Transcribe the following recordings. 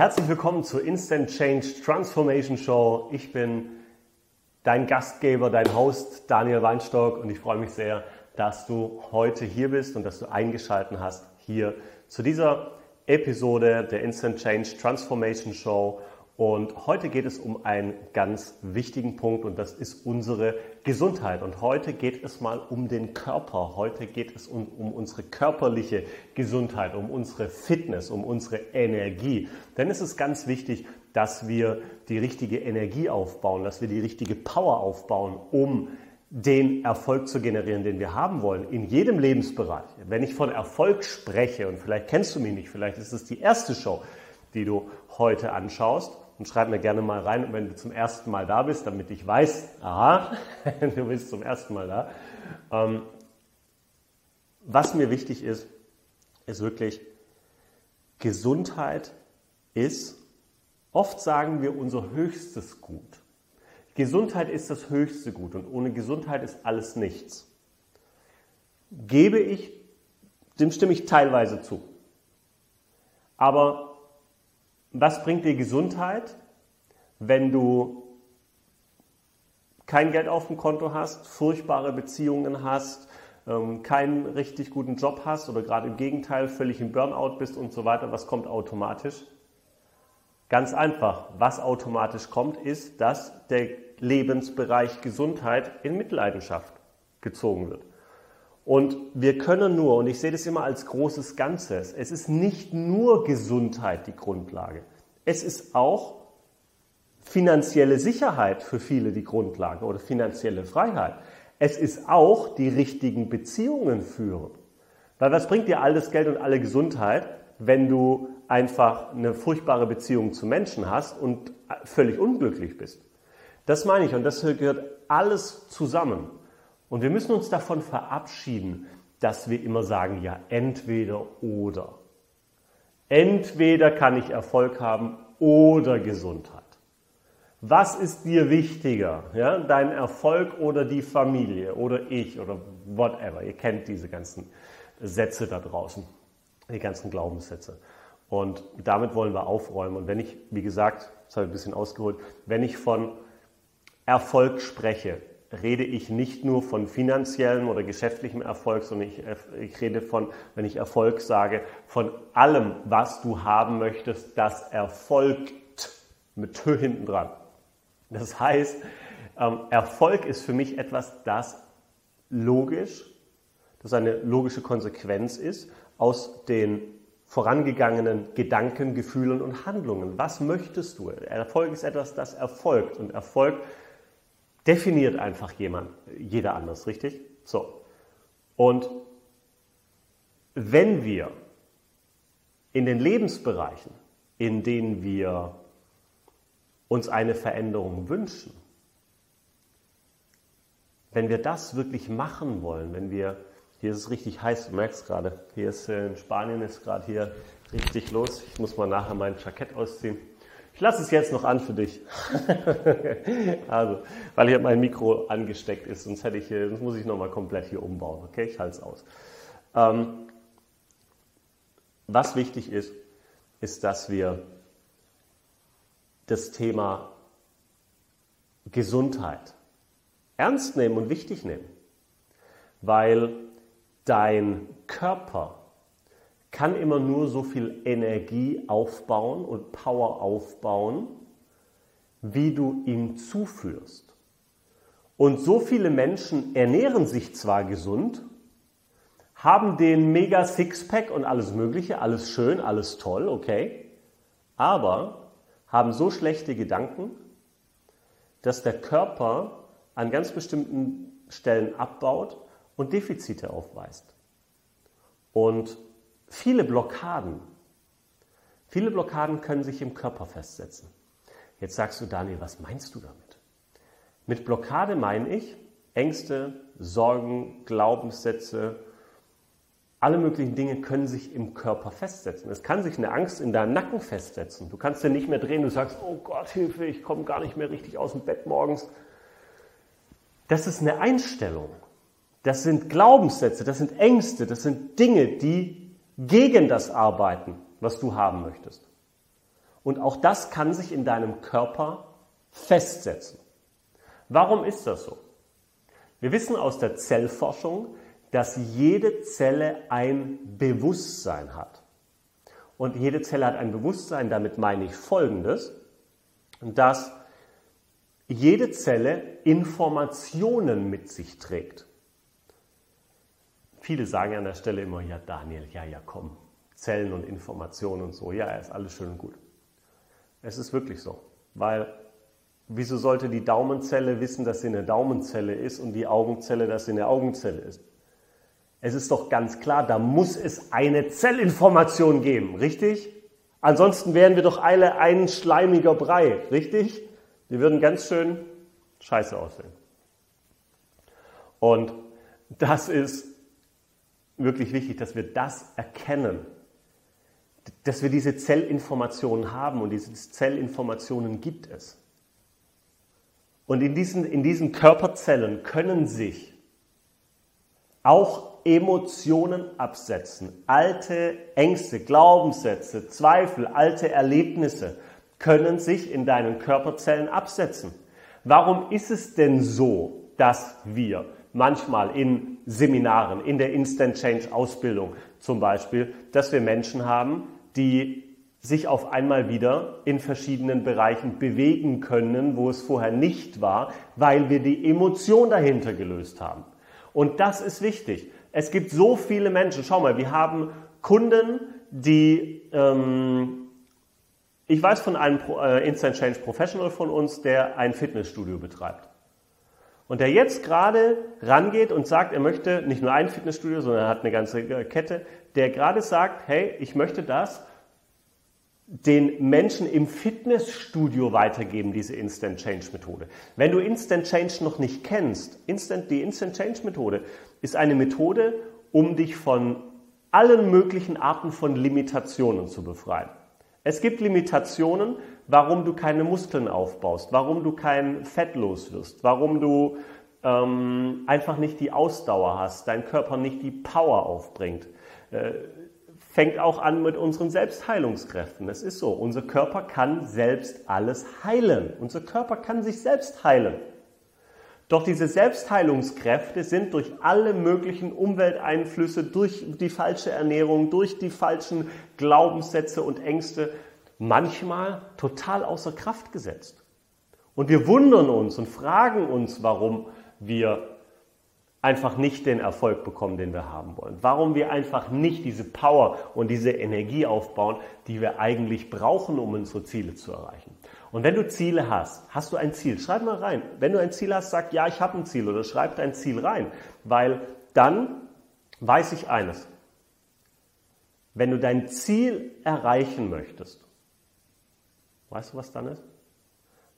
herzlich willkommen zur Instant Change Transformation Show. Ich bin dein Gastgeber, dein Host Daniel Weinstock und ich freue mich sehr, dass du heute hier bist und dass du eingeschaltet hast hier zu dieser Episode der Instant Change Transformation Show. Und heute geht es um einen ganz wichtigen Punkt und das ist unsere Gesundheit. Und heute geht es mal um den Körper. Heute geht es um, um, unsere körperliche Gesundheit, um unsere Fitness, um unsere Energie. Denn es ist ganz wichtig, dass wir die richtige Energie aufbauen, dass wir die richtige Power aufbauen, um den Erfolg zu generieren, den wir haben wollen, in jedem Lebensbereich. Wenn ich von Erfolg spreche, und vielleicht kennst du mich nicht, vielleicht ist es die erste Show, die du heute anschaust, und schreib mir gerne mal rein, wenn du zum ersten Mal da bist, damit ich weiß, aha, du bist zum ersten Mal da. Ähm, was mir wichtig ist, ist wirklich, Gesundheit ist, oft sagen wir, unser höchstes Gut. Gesundheit ist das höchste Gut und ohne Gesundheit ist alles nichts. Gebe ich, dem stimme ich teilweise zu. Aber was bringt dir Gesundheit, wenn du kein Geld auf dem Konto hast, furchtbare Beziehungen hast, ähm, keinen richtig guten Job hast oder gerade im Gegenteil völlig im Burnout bist und so weiter? Was kommt automatisch? Ganz einfach. Was automatisch kommt, ist, dass der Lebensbereich Gesundheit in Mitleidenschaft gezogen wird. Und wir können nur, und ich sehe das immer als großes Ganzes, es ist nicht nur Gesundheit die Grundlage. Es ist auch finanzielle Sicherheit für viele die Grundlage oder finanzielle Freiheit. Es ist auch die richtigen Beziehungen führen. Weil was bringt dir all das Geld und alle Gesundheit, wenn du einfach eine furchtbare Beziehung zu Menschen hast und völlig unglücklich bist? Das meine ich und das gehört alles zusammen. Und wir müssen uns davon verabschieden, dass wir immer sagen, ja, entweder oder. Entweder kann ich Erfolg haben oder Gesundheit. Was ist dir wichtiger? Ja, dein Erfolg oder die Familie oder ich oder whatever. Ihr kennt diese ganzen Sätze da draußen, die ganzen Glaubenssätze. Und damit wollen wir aufräumen. Und wenn ich, wie gesagt, das habe ich ein bisschen ausgeholt, wenn ich von Erfolg spreche, rede ich nicht nur von finanziellem oder geschäftlichem Erfolg, sondern ich, ich, rede von, wenn ich Erfolg sage, von allem, was du haben möchtest, das erfolgt mit Tö hinten dran. Das heißt, ähm, Erfolg ist für mich etwas, das logisch, das eine logische Konsequenz ist aus den vorangegangenen Gedanken, Gefühlen und Handlungen. Was möchtest du? Erfolg ist etwas, das erfolgt und Erfolg definiert einfach jemand, jeder anders, richtig? So. Und wenn wir in den Lebensbereichen, in denen wir uns eine Veränderung wünschen, wenn wir das wirklich machen wollen, wenn wir, hier ist es richtig heiß, du merkst gerade, hier ist äh, in Spanien ist gerade hier richtig los, ich muss mal nachher mein Jackett ausziehen. Ich lasse es jetzt noch an für dich. also, weil hier mein Mikro angesteckt ist, sonst hätte ich, sonst muss ich nochmal komplett hier umbauen. Okay, ich halte es aus. Ähm, was wichtig ist, ist, dass wir das Thema Gesundheit ernst nehmen und wichtig nehmen, weil dein Körper kann immer nur so viel Energie aufbauen und Power aufbauen, wie du ihm zuführst. Und so viele Menschen ernähren sich zwar gesund, haben den mega Sixpack und alles Mögliche, alles schön, alles toll, okay, aber haben so schlechte Gedanken, dass der Körper an ganz bestimmten Stellen abbaut und Defizite aufweist. Und Viele Blockaden, viele Blockaden können sich im Körper festsetzen. Jetzt sagst du, Daniel, was meinst du damit? Mit Blockade meine ich Ängste, Sorgen, Glaubenssätze, alle möglichen Dinge können sich im Körper festsetzen. Es kann sich eine Angst in deinem Nacken festsetzen. Du kannst dir nicht mehr drehen, du sagst, oh Gott, Hilfe, ich komme gar nicht mehr richtig aus dem Bett morgens. Das ist eine Einstellung. Das sind Glaubenssätze, das sind Ängste, das sind Dinge, die gegen das arbeiten, was du haben möchtest. Und auch das kann sich in deinem Körper festsetzen. Warum ist das so? Wir wissen aus der Zellforschung, dass jede Zelle ein Bewusstsein hat. Und jede Zelle hat ein Bewusstsein, damit meine ich Folgendes, dass jede Zelle Informationen mit sich trägt. Viele sagen an der Stelle immer, ja Daniel, ja, ja, komm, Zellen und Informationen und so, ja, ist alles schön und gut. Es ist wirklich so, weil wieso sollte die Daumenzelle wissen, dass sie eine Daumenzelle ist und die Augenzelle, dass sie eine Augenzelle ist? Es ist doch ganz klar, da muss es eine Zellinformation geben, richtig? Ansonsten wären wir doch alle ein schleimiger Brei, richtig? Wir würden ganz schön scheiße aussehen. Und das ist wirklich wichtig, dass wir das erkennen, dass wir diese Zellinformationen haben und diese Zellinformationen gibt es. Und in diesen, in diesen Körperzellen können sich auch Emotionen absetzen. Alte Ängste, Glaubenssätze, Zweifel, alte Erlebnisse können sich in deinen Körperzellen absetzen. Warum ist es denn so, dass wir manchmal in Seminaren, in der Instant Change Ausbildung zum Beispiel, dass wir Menschen haben, die sich auf einmal wieder in verschiedenen Bereichen bewegen können, wo es vorher nicht war, weil wir die Emotion dahinter gelöst haben. Und das ist wichtig. Es gibt so viele Menschen. Schau mal, wir haben Kunden, die, ähm, ich weiß von einem äh, Instant Change Professional von uns, der ein Fitnessstudio betreibt. Und der jetzt gerade rangeht und sagt, er möchte nicht nur ein Fitnessstudio, sondern er hat eine ganze Kette, der gerade sagt, hey, ich möchte das den Menschen im Fitnessstudio weitergeben, diese Instant Change Methode. Wenn du Instant Change noch nicht kennst, Instant, die Instant Change Methode ist eine Methode, um dich von allen möglichen Arten von Limitationen zu befreien. Es gibt Limitationen, warum du keine Muskeln aufbaust, warum du kein Fett los wirst, warum du ähm, einfach nicht die Ausdauer hast, dein Körper nicht die Power aufbringt. Äh, fängt auch an mit unseren Selbstheilungskräften. Es ist so, unser Körper kann selbst alles heilen. Unser Körper kann sich selbst heilen. Doch diese Selbstheilungskräfte sind durch alle möglichen Umwelteinflüsse, durch die falsche Ernährung, durch die falschen Glaubenssätze und Ängste manchmal total außer Kraft gesetzt. Und wir wundern uns und fragen uns, warum wir einfach nicht den Erfolg bekommen, den wir haben wollen. Warum wir einfach nicht diese Power und diese Energie aufbauen, die wir eigentlich brauchen, um unsere Ziele zu erreichen. Und wenn du Ziele hast, hast du ein Ziel, schreib mal rein. Wenn du ein Ziel hast, sag ja, ich habe ein Ziel oder schreib dein Ziel rein, weil dann weiß ich eines. Wenn du dein Ziel erreichen möchtest, weißt du, was dann ist?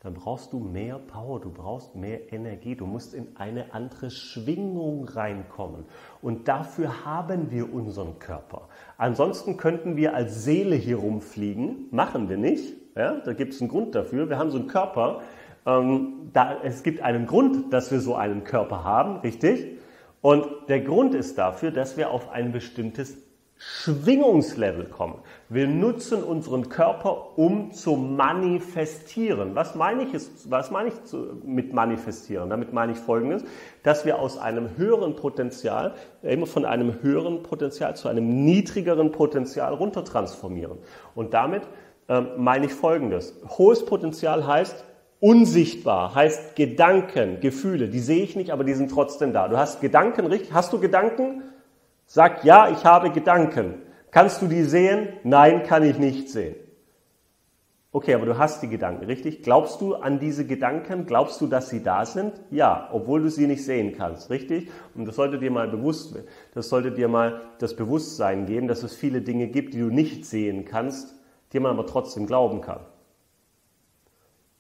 Dann brauchst du mehr Power, du brauchst mehr Energie, du musst in eine andere Schwingung reinkommen. Und dafür haben wir unseren Körper. Ansonsten könnten wir als Seele hier rumfliegen, machen wir nicht. Ja, da gibt es einen Grund dafür. Wir haben so einen Körper. Ähm, da, es gibt einen Grund, dass wir so einen Körper haben, richtig? Und der Grund ist dafür, dass wir auf ein bestimmtes Schwingungslevel kommen. Wir nutzen unseren Körper, um zu manifestieren. Was meine ich, was meine ich mit manifestieren? Damit meine ich Folgendes, dass wir aus einem höheren Potenzial, immer von einem höheren Potenzial zu einem niedrigeren Potenzial runtertransformieren. Und damit ähm, meine ich Folgendes. Hohes Potenzial heißt, unsichtbar, heißt Gedanken, Gefühle, die sehe ich nicht, aber die sind trotzdem da. Du hast Gedanken, richtig? Hast du Gedanken? Sag ja, ich habe Gedanken. Kannst du die sehen? Nein, kann ich nicht sehen. Okay, aber du hast die Gedanken, richtig? Glaubst du an diese Gedanken? Glaubst du, dass sie da sind? Ja, obwohl du sie nicht sehen kannst, richtig? Und das sollte dir mal bewusst, das sollte dir mal das Bewusstsein geben, dass es viele Dinge gibt, die du nicht sehen kannst, die man aber trotzdem glauben kann.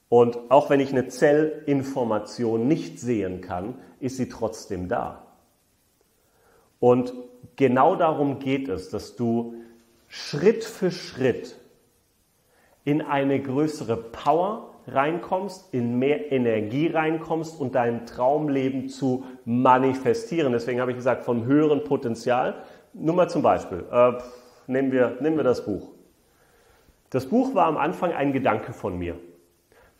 Und auch wenn ich eine Zellinformation nicht sehen kann, ist sie trotzdem da. Und genau darum geht es, dass du Schritt für Schritt in eine größere Power reinkommst, in mehr Energie reinkommst und dein Traumleben zu manifestieren. Deswegen habe ich gesagt, vom höheren Potenzial. Nur mal zum Beispiel, äh, nehmen, wir, nehmen wir das Buch. Das Buch war am Anfang ein Gedanke von mir.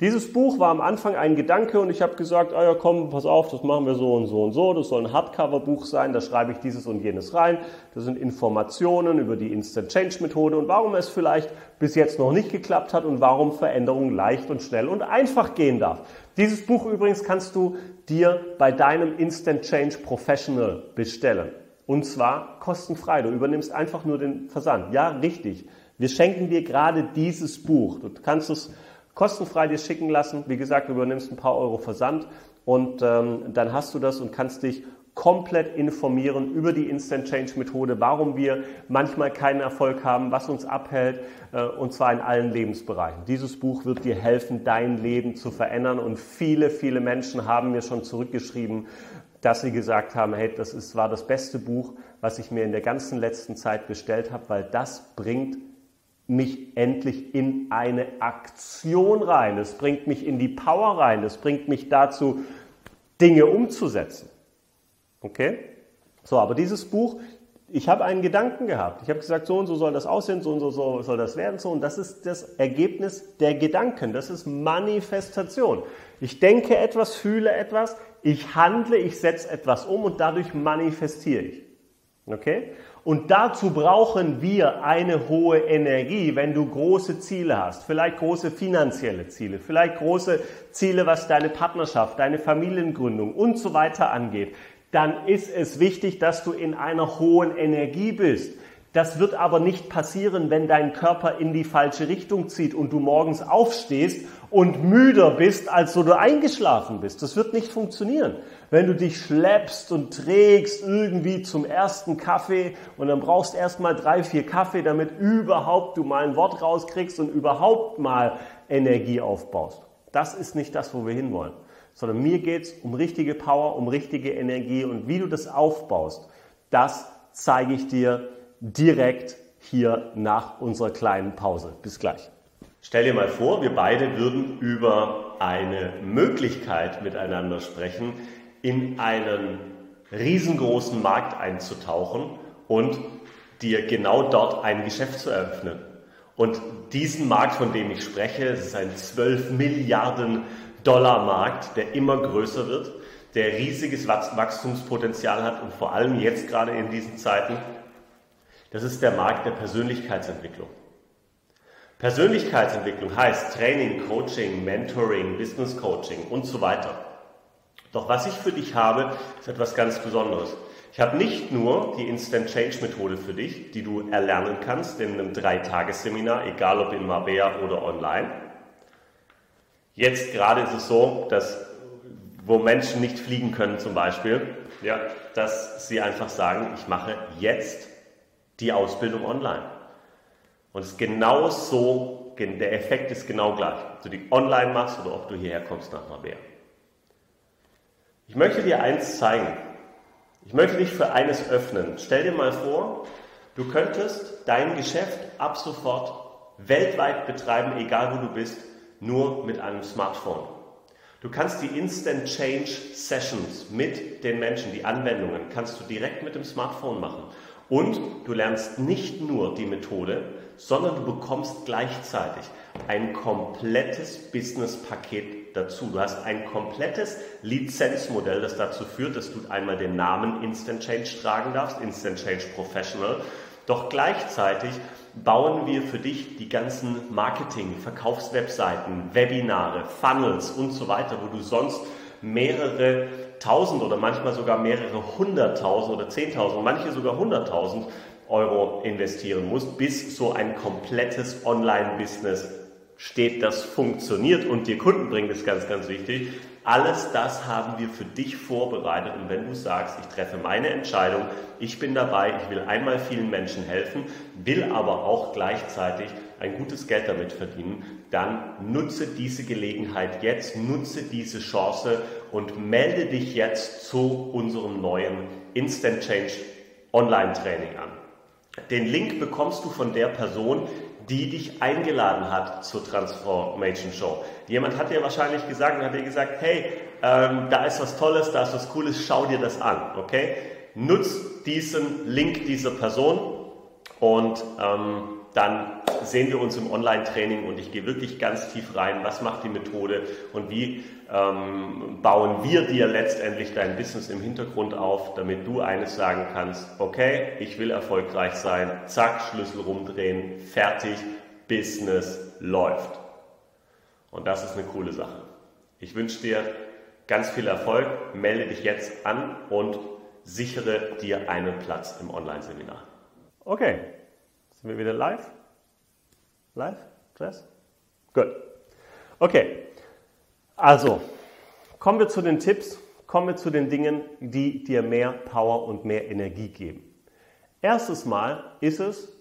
Dieses Buch war am Anfang ein Gedanke und ich habe gesagt, ah ja komm, pass auf, das machen wir so und so und so, das soll ein Hardcover-Buch sein, da schreibe ich dieses und jenes rein. Das sind Informationen über die Instant Change Methode und warum es vielleicht bis jetzt noch nicht geklappt hat und warum Veränderung leicht und schnell und einfach gehen darf. Dieses Buch übrigens kannst du dir bei deinem Instant Change Professional bestellen. Und zwar kostenfrei. Du übernimmst einfach nur den Versand. Ja, richtig. Wir schenken dir gerade dieses Buch. Du kannst es kostenfrei dir schicken lassen. Wie gesagt, du übernimmst ein paar Euro Versand und ähm, dann hast du das und kannst dich komplett informieren über die Instant Change Methode, warum wir manchmal keinen Erfolg haben, was uns abhält äh, und zwar in allen Lebensbereichen. Dieses Buch wird dir helfen, dein Leben zu verändern und viele, viele Menschen haben mir schon zurückgeschrieben, dass sie gesagt haben, hey, das ist, war das beste Buch, was ich mir in der ganzen letzten Zeit bestellt habe, weil das bringt mich endlich in eine Aktion rein. Es bringt mich in die Power rein. Es bringt mich dazu, Dinge umzusetzen. Okay? So, aber dieses Buch, ich habe einen Gedanken gehabt. Ich habe gesagt, so und so soll das aussehen, so und so soll das werden, so. Und das ist das Ergebnis der Gedanken. Das ist Manifestation. Ich denke etwas, fühle etwas, ich handle, ich setze etwas um und dadurch manifestiere ich. Okay? Und dazu brauchen wir eine hohe Energie, wenn du große Ziele hast, vielleicht große finanzielle Ziele, vielleicht große Ziele, was deine Partnerschaft, deine Familiengründung und so weiter angeht, dann ist es wichtig, dass du in einer hohen Energie bist. Das wird aber nicht passieren, wenn dein Körper in die falsche Richtung zieht und du morgens aufstehst und müder bist, als du eingeschlafen bist. Das wird nicht funktionieren. Wenn du dich schleppst und trägst irgendwie zum ersten Kaffee und dann brauchst erst mal drei, vier Kaffee, damit überhaupt du mal ein Wort rauskriegst und überhaupt mal Energie aufbaust. Das ist nicht das, wo wir hinwollen. Sondern mir geht's um richtige Power, um richtige Energie und wie du das aufbaust, das zeige ich dir direkt hier nach unserer kleinen Pause. Bis gleich. Stell dir mal vor, wir beide würden über eine Möglichkeit miteinander sprechen, in einen riesengroßen Markt einzutauchen und dir genau dort ein Geschäft zu eröffnen. Und diesen Markt, von dem ich spreche, es ist ein 12 Milliarden Dollar Markt, der immer größer wird, der riesiges Wachstumspotenzial hat und vor allem jetzt gerade in diesen Zeiten das ist der Markt der Persönlichkeitsentwicklung. Persönlichkeitsentwicklung heißt Training, Coaching, Mentoring, Business Coaching und so weiter. Doch was ich für dich habe, ist etwas ganz Besonderes. Ich habe nicht nur die Instant Change Methode für dich, die du erlernen kannst in einem Dreitagesseminar, egal ob in Marbella oder online. Jetzt gerade ist es so, dass wo Menschen nicht fliegen können zum Beispiel, ja, dass sie einfach sagen, ich mache jetzt die Ausbildung online. Und es ist genau so, der Effekt ist genau gleich. Ob du die online machst oder ob du hierher kommst nach Marbella. Ich möchte dir eins zeigen. Ich möchte dich für eines öffnen. Stell dir mal vor, du könntest dein Geschäft ab sofort weltweit betreiben, egal wo du bist, nur mit einem Smartphone. Du kannst die Instant Change Sessions mit den Menschen, die Anwendungen, kannst du direkt mit dem Smartphone machen. Und du lernst nicht nur die Methode, sondern du bekommst gleichzeitig ein komplettes Business-Paket dazu. Du hast ein komplettes Lizenzmodell, das dazu führt, dass du einmal den Namen Instant Change tragen darfst, Instant Change Professional. Doch gleichzeitig bauen wir für dich die ganzen Marketing, Verkaufswebseiten, Webinare, Funnels und so weiter, wo du sonst mehrere tausend oder manchmal sogar mehrere hunderttausend oder zehntausend, manche sogar hunderttausend Euro investieren musst, bis so ein komplettes Online-Business steht, das funktioniert und dir Kunden bringt, ist ganz, ganz wichtig. Alles das haben wir für dich vorbereitet und wenn du sagst, ich treffe meine Entscheidung, ich bin dabei, ich will einmal vielen Menschen helfen, will aber auch gleichzeitig ein gutes Geld damit verdienen, dann nutze diese Gelegenheit jetzt, nutze diese Chance und melde dich jetzt zu unserem neuen Instant Change Online Training an. Den Link bekommst du von der Person, die dich eingeladen hat zur Transformation Show. Jemand hat dir wahrscheinlich gesagt und hat dir gesagt, hey, ähm, da ist was Tolles, da ist was Cooles, schau dir das an, okay? Nutz diesen Link dieser Person und ähm, dann sehen wir uns im Online-Training und ich gehe wirklich ganz tief rein, was macht die Methode und wie ähm, bauen wir dir letztendlich dein Business im Hintergrund auf, damit du eines sagen kannst, okay, ich will erfolgreich sein, zack, Schlüssel rumdrehen, fertig, Business läuft. Und das ist eine coole Sache. Ich wünsche dir ganz viel Erfolg, melde dich jetzt an und sichere dir einen Platz im Online-Seminar. Okay, sind wir wieder live? Live? Jess? Gut. Okay, also kommen wir zu den Tipps, kommen wir zu den Dingen, die dir mehr Power und mehr Energie geben. Erstes Mal ist es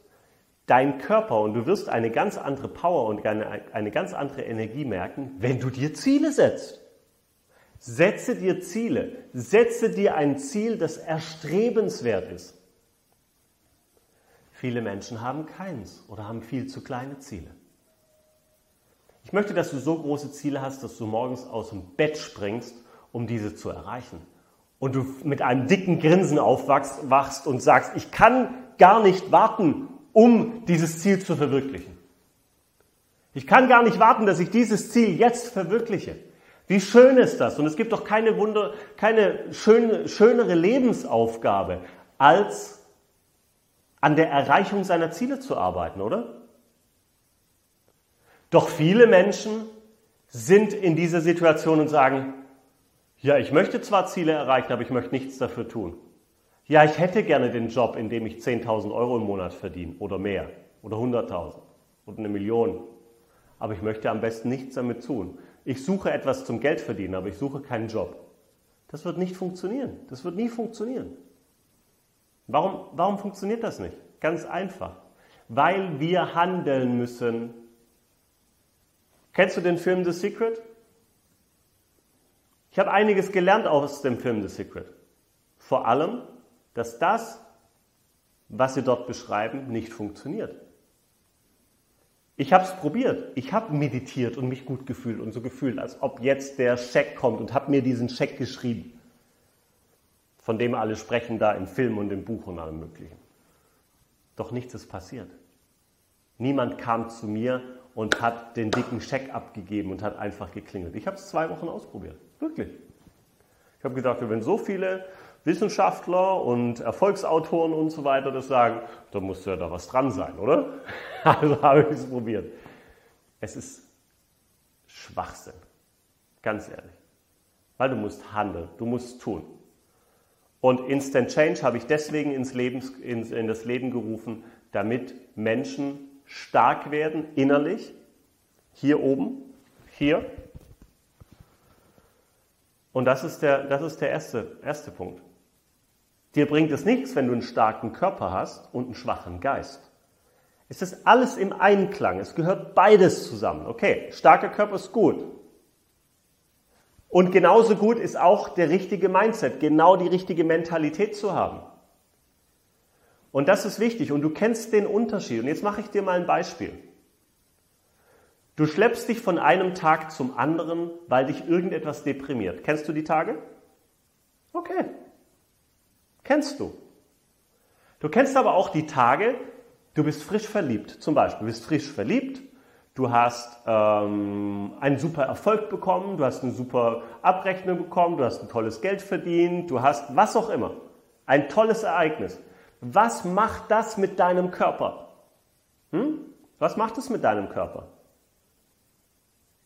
dein Körper und du wirst eine ganz andere Power und eine, eine ganz andere Energie merken, wenn du dir Ziele setzt. Setze dir Ziele. Setze dir ein Ziel, das erstrebenswert ist. Viele Menschen haben keins oder haben viel zu kleine Ziele. Ich möchte, dass du so große Ziele hast, dass du morgens aus dem Bett springst, um diese zu erreichen. Und du mit einem dicken Grinsen aufwachst und sagst, ich kann gar nicht warten, um dieses Ziel zu verwirklichen. Ich kann gar nicht warten, dass ich dieses Ziel jetzt verwirkliche. Wie schön ist das? Und es gibt doch keine Wunder, keine schöne, schönere Lebensaufgabe, als an der Erreichung seiner Ziele zu arbeiten, oder? Doch viele Menschen sind in dieser Situation und sagen, ja, ich möchte zwar Ziele erreichen, aber ich möchte nichts dafür tun. Ja, ich hätte gerne den Job, in dem ich 10.000 Euro im Monat verdiene oder mehr oder 100.000 oder eine Million. Aber ich möchte am besten nichts damit tun ich suche etwas zum Geld verdienen, aber ich suche keinen Job. Das wird nicht funktionieren. Das wird nie funktionieren. Warum, warum funktioniert das nicht? Ganz einfach. Weil wir handeln müssen. Kennst du den Film The Secret? Ich habe einiges gelernt aus dem Film The Secret. Vor allem, dass das, was sie dort beschreiben, nicht funktioniert. Ich habe es probiert. Ich habe meditiert und mich gut gefühlt und so gefühlt, als ob jetzt der Scheck kommt und habe mir diesen Scheck geschrieben, von dem alle sprechen da im Film und im Buch und allem Möglichen. Doch nichts ist passiert. Niemand kam zu mir und hat den dicken Scheck abgegeben und hat einfach geklingelt. Ich habe es zwei Wochen ausprobiert. Wirklich. Ich habe gedacht, wenn so viele Wissenschaftler und Erfolgsautoren und so weiter das sagen, da muss ja da was dran sein, oder? Also habe ich es probiert. Es ist Schwachsinn, ganz ehrlich. Weil du musst handeln, du musst tun. Und Instant Change habe ich deswegen ins Leben, in, in das Leben gerufen, damit Menschen stark werden, innerlich, hier oben, hier. Und das ist der, das ist der erste, erste Punkt. Dir bringt es nichts, wenn du einen starken Körper hast und einen schwachen Geist. Es ist alles im Einklang. Es gehört beides zusammen. Okay, starker Körper ist gut. Und genauso gut ist auch der richtige Mindset, genau die richtige Mentalität zu haben. Und das ist wichtig. Und du kennst den Unterschied. Und jetzt mache ich dir mal ein Beispiel. Du schleppst dich von einem Tag zum anderen, weil dich irgendetwas deprimiert. Kennst du die Tage? Okay, Kennst du. Du kennst aber auch die Tage, du bist frisch verliebt. Zum Beispiel, du bist frisch verliebt, du hast ähm, einen super Erfolg bekommen, du hast eine super Abrechnung bekommen, du hast ein tolles Geld verdient, du hast was auch immer. Ein tolles Ereignis. Was macht das mit deinem Körper? Hm? Was macht es mit deinem Körper?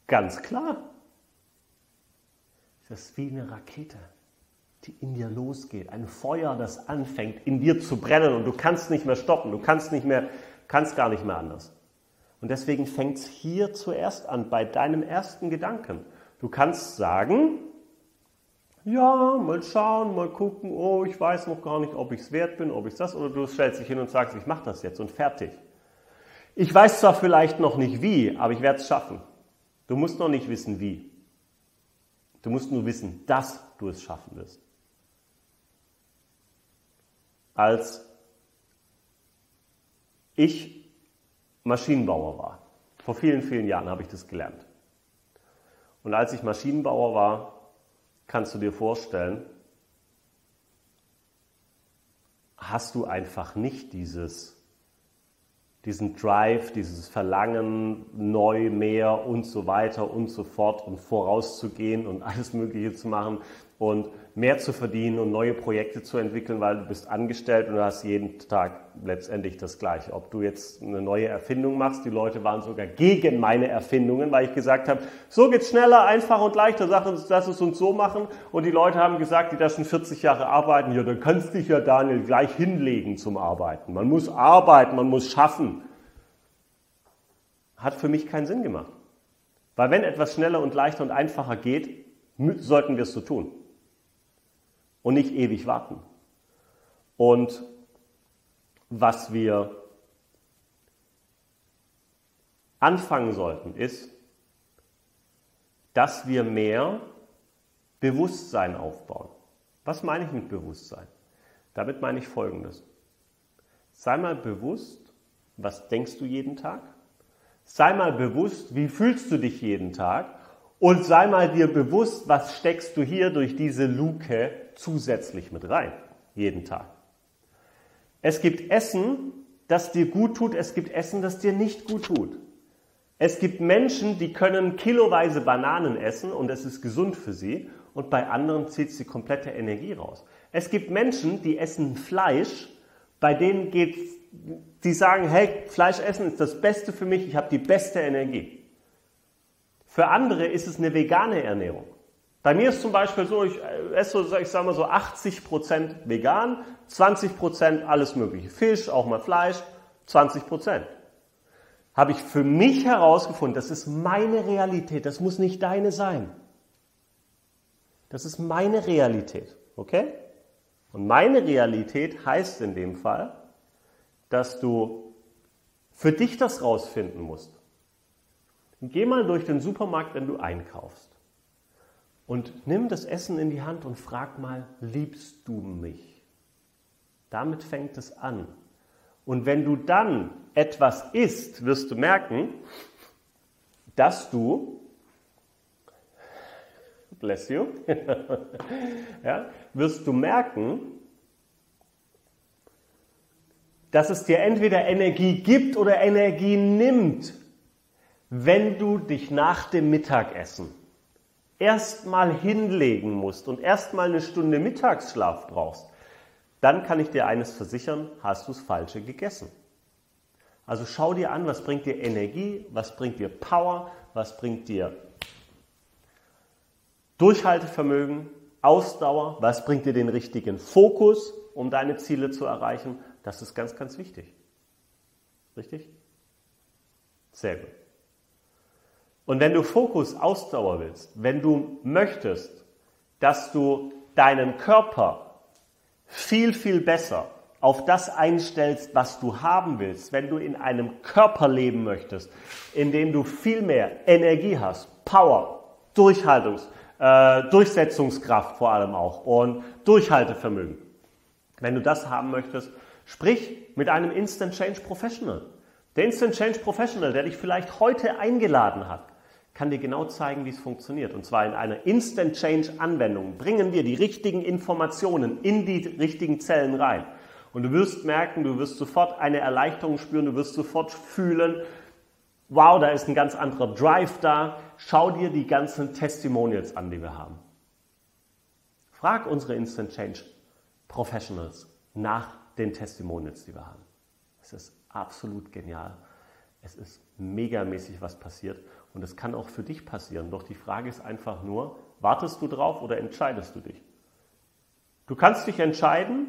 Ganz klar. Das ist wie eine Rakete die in dir losgeht. Ein Feuer, das anfängt in dir zu brennen und du kannst nicht mehr stoppen, du kannst nicht mehr, kannst gar nicht mehr anders. Und deswegen fängt es hier zuerst an, bei deinem ersten Gedanken. Du kannst sagen, ja, mal schauen, mal gucken, oh, ich weiß noch gar nicht, ob ich es wert bin, ob ich das, oder du stellst dich hin und sagst, ich mache das jetzt und fertig. Ich weiß zwar vielleicht noch nicht wie, aber ich werde es schaffen. Du musst noch nicht wissen wie. Du musst nur wissen, dass du es schaffen wirst als ich Maschinenbauer war. Vor vielen, vielen Jahren habe ich das gelernt. Und als ich Maschinenbauer war, kannst du dir vorstellen, hast du einfach nicht dieses, diesen Drive, dieses Verlangen, neu, mehr und so weiter und so fort und vorauszugehen und alles Mögliche zu machen und mehr zu verdienen und neue Projekte zu entwickeln, weil du bist angestellt und du hast jeden Tag letztendlich das Gleiche. Ob du jetzt eine neue Erfindung machst, die Leute waren sogar gegen meine Erfindungen, weil ich gesagt habe, so geht's schneller, einfacher und leichter, lass es uns so machen. Und die Leute haben gesagt, die da schon 40 Jahre arbeiten, ja, dann kannst dich ja, Daniel, gleich hinlegen zum Arbeiten. Man muss arbeiten, man muss schaffen. Hat für mich keinen Sinn gemacht. Weil wenn etwas schneller und leichter und einfacher geht, sollten wir es so tun und nicht ewig warten. Und was wir anfangen sollten, ist, dass wir mehr Bewusstsein aufbauen. Was meine ich mit Bewusstsein? Damit meine ich Folgendes. Sei mal bewusst, was denkst du jeden Tag? Sei mal bewusst, wie fühlst du dich jeden Tag? Und sei mal dir bewusst, was steckst du hier durch diese Luke zusätzlich mit rein, jeden Tag. Es gibt Essen, das dir gut tut, es gibt Essen, das dir nicht gut tut. Es gibt Menschen, die können kiloweise Bananen essen und es ist gesund für sie und bei anderen zieht sie komplette Energie raus. Es gibt Menschen, die essen Fleisch, bei denen geht, die sagen, hey, Fleisch essen ist das Beste für mich, ich habe die beste Energie. Für andere ist es eine vegane Ernährung. Bei mir ist zum Beispiel so, ich äh, esse ich sage mal so 80% vegan, 20% alles mögliche. Fisch, auch mal Fleisch, 20%. Habe ich für mich herausgefunden, das ist meine Realität, das muss nicht deine sein. Das ist meine Realität, okay? Und meine Realität heißt in dem Fall, dass du für dich das rausfinden musst. Geh mal durch den Supermarkt, wenn du einkaufst. Und nimm das Essen in die Hand und frag mal, liebst du mich? Damit fängt es an. Und wenn du dann etwas isst, wirst du merken, dass du, bless you, ja, wirst du merken, dass es dir entweder Energie gibt oder Energie nimmt, wenn du dich nach dem Mittagessen erstmal hinlegen musst und erstmal eine Stunde Mittagsschlaf brauchst, dann kann ich dir eines versichern, hast du das Falsche gegessen. Also schau dir an, was bringt dir Energie, was bringt dir Power, was bringt dir Durchhaltevermögen, Ausdauer, was bringt dir den richtigen Fokus, um deine Ziele zu erreichen. Das ist ganz, ganz wichtig. Richtig? Sehr gut. Und wenn du Fokus, Ausdauer willst, wenn du möchtest, dass du deinen Körper viel, viel besser auf das einstellst, was du haben willst, wenn du in einem Körper leben möchtest, in dem du viel mehr Energie hast, Power, Durchhaltungs, äh, Durchsetzungskraft vor allem auch und Durchhaltevermögen. Wenn du das haben möchtest, sprich mit einem Instant Change Professional. Der Instant Change Professional, der dich vielleicht heute eingeladen hat, kann dir genau zeigen, wie es funktioniert. Und zwar in einer Instant Change Anwendung bringen wir die richtigen Informationen in die richtigen Zellen rein. Und du wirst merken, du wirst sofort eine Erleichterung spüren, du wirst sofort fühlen, wow, da ist ein ganz anderer Drive da. Schau dir die ganzen Testimonials an, die wir haben. Frag unsere Instant Change Professionals nach den Testimonials, die wir haben. Es ist absolut genial. Es ist megamäßig, was passiert. Und das kann auch für dich passieren. Doch die Frage ist einfach nur, wartest du drauf oder entscheidest du dich? Du kannst dich entscheiden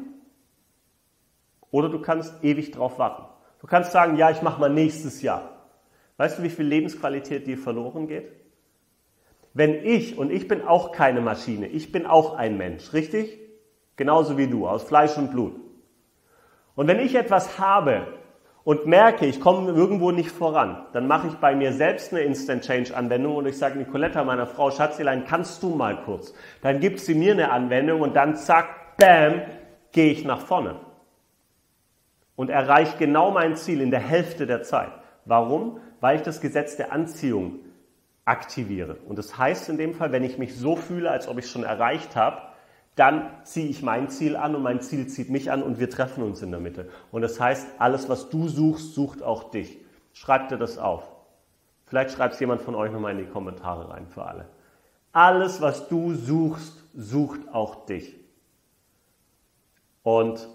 oder du kannst ewig drauf warten. Du kannst sagen, ja, ich mache mal nächstes Jahr. Weißt du, wie viel Lebensqualität dir verloren geht? Wenn ich, und ich bin auch keine Maschine, ich bin auch ein Mensch, richtig? Genauso wie du, aus Fleisch und Blut. Und wenn ich etwas habe, und merke, ich komme irgendwo nicht voran, dann mache ich bei mir selbst eine Instant Change Anwendung und ich sage Nicoletta, meiner Frau, Schatzelein, kannst du mal kurz? Dann gibt sie mir eine Anwendung und dann zack, bam, gehe ich nach vorne. Und erreiche genau mein Ziel in der Hälfte der Zeit. Warum? Weil ich das Gesetz der Anziehung aktiviere. Und das heißt in dem Fall, wenn ich mich so fühle, als ob ich es schon erreicht habe, dann ziehe ich mein Ziel an und mein Ziel zieht mich an und wir treffen uns in der Mitte. Und das heißt, alles, was du suchst, sucht auch dich. Schreib dir das auf. Vielleicht schreibt es jemand von euch nochmal in die Kommentare rein für alle. Alles, was du suchst, sucht auch dich. Und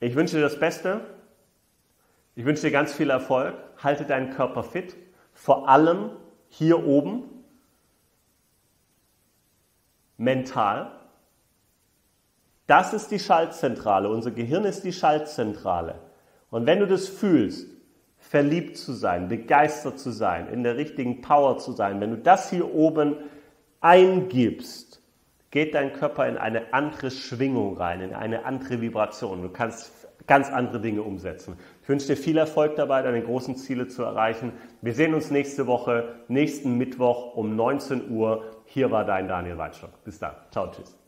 ich wünsche dir das Beste. Ich wünsche dir ganz viel Erfolg. Halte deinen Körper fit. Vor allem hier oben. Mental. Das ist die Schaltzentrale. Unser Gehirn ist die Schaltzentrale. Und wenn du das fühlst, verliebt zu sein, begeistert zu sein, in der richtigen Power zu sein, wenn du das hier oben eingibst, geht dein Körper in eine andere Schwingung rein, in eine andere Vibration. Du kannst ganz andere Dinge umsetzen. Ich wünsche dir viel Erfolg dabei, deine großen Ziele zu erreichen. Wir sehen uns nächste Woche, nächsten Mittwoch um 19 Uhr. Hier war dein Daniel Weitstock. Bis dann. Ciao, tschüss.